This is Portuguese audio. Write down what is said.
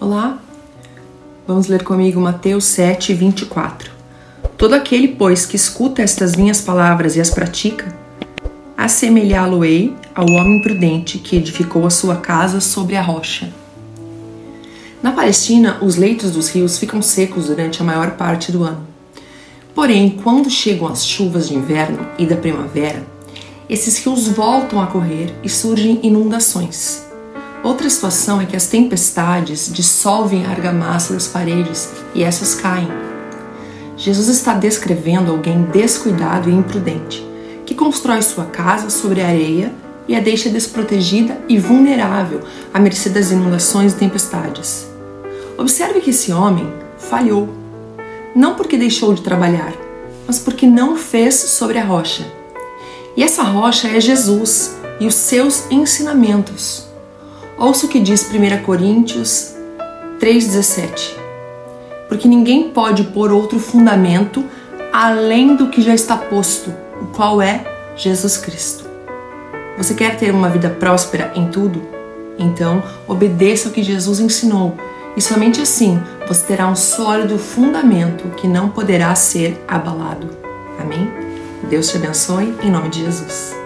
Olá, vamos ler comigo Mateus 7, 24. Todo aquele, pois, que escuta estas minhas palavras e as pratica, assemelhá-lo-ei ao homem prudente que edificou a sua casa sobre a rocha. Na Palestina, os leitos dos rios ficam secos durante a maior parte do ano. Porém, quando chegam as chuvas de inverno e da primavera, esses rios voltam a correr e surgem inundações. Outra situação é que as tempestades dissolvem a argamassa das paredes e essas caem. Jesus está descrevendo alguém descuidado e imprudente, que constrói sua casa sobre a areia e a deixa desprotegida e vulnerável à mercê das inundações e tempestades. Observe que esse homem falhou, não porque deixou de trabalhar, mas porque não fez sobre a rocha. E essa rocha é Jesus e os seus ensinamentos. Ouça o que diz 1 Coríntios 3,17. Porque ninguém pode pôr outro fundamento além do que já está posto, o qual é Jesus Cristo. Você quer ter uma vida próspera em tudo? Então, obedeça o que Jesus ensinou, e somente assim você terá um sólido fundamento que não poderá ser abalado. Amém? Deus te abençoe em nome de Jesus.